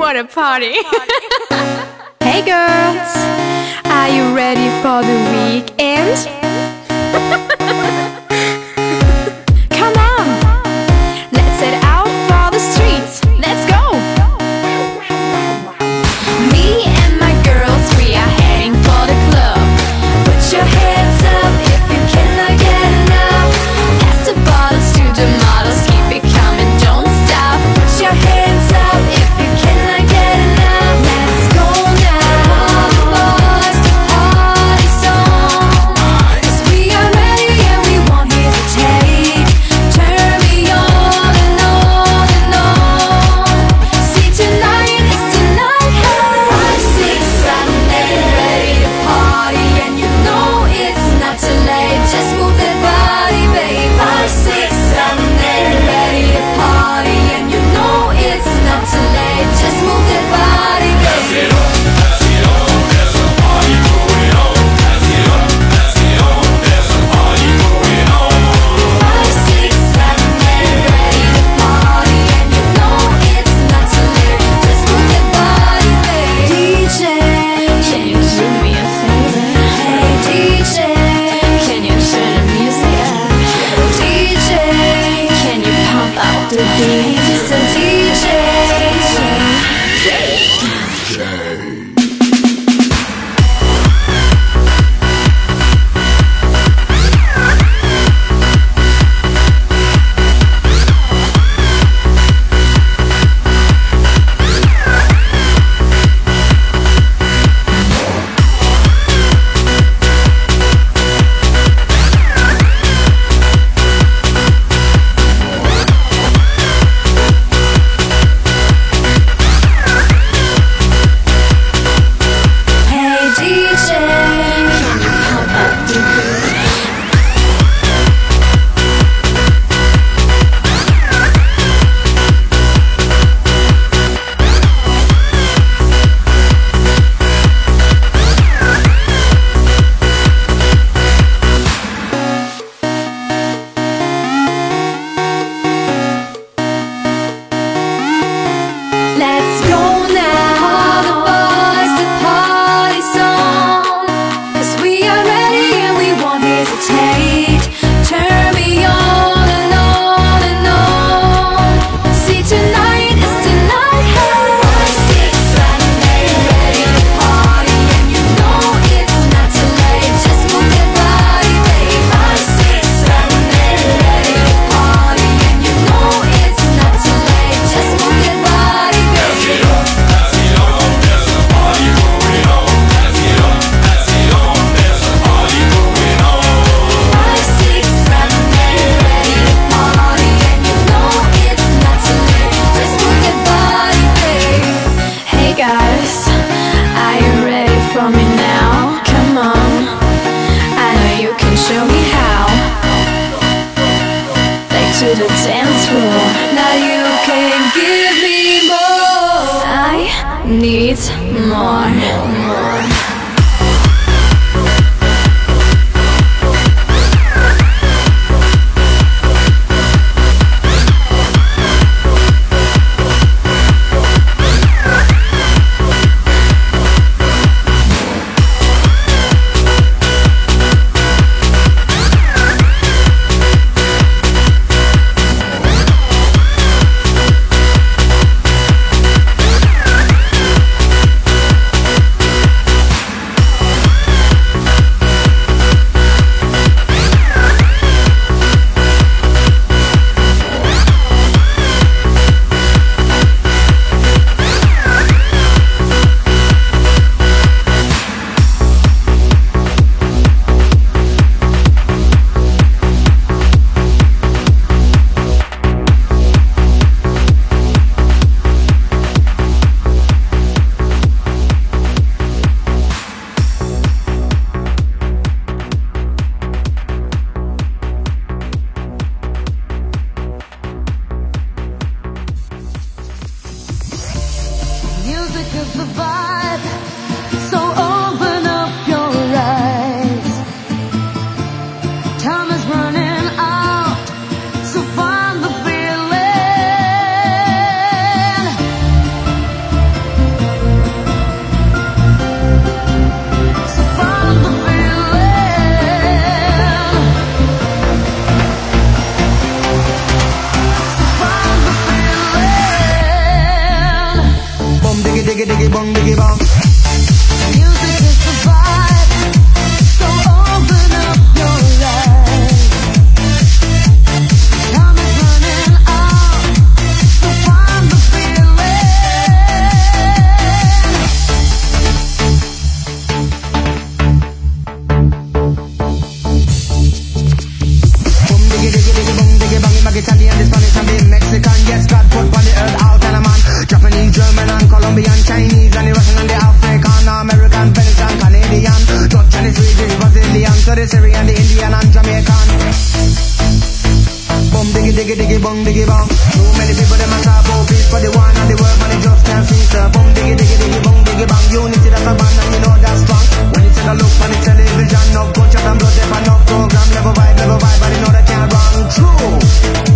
what a party! hey girls, are you ready for the weekend? to the dance floor. Now you can give me more. I need more. Diggy diggy diggy bong. Mag Italian, the Spanish and the Mexican. Yes, God put on the earth out and a man. Japanese, German and Colombian, Chinese and the Russian and the African, American, Venetian, Canadian, Dutch and the Swedish, Brazilian, to the Syrian, the Indian and Jamaican diggy diggy bong diggy bong. Too many people them a talk about peace, but they want and the world, man they just can't see. So boom diggy diggy diggy bong diggy bang. Unity that's a band and you know that's strong. When you take a look on the television, no culture and blood, they no program, never vibe, never vibe, but you know that can't run true.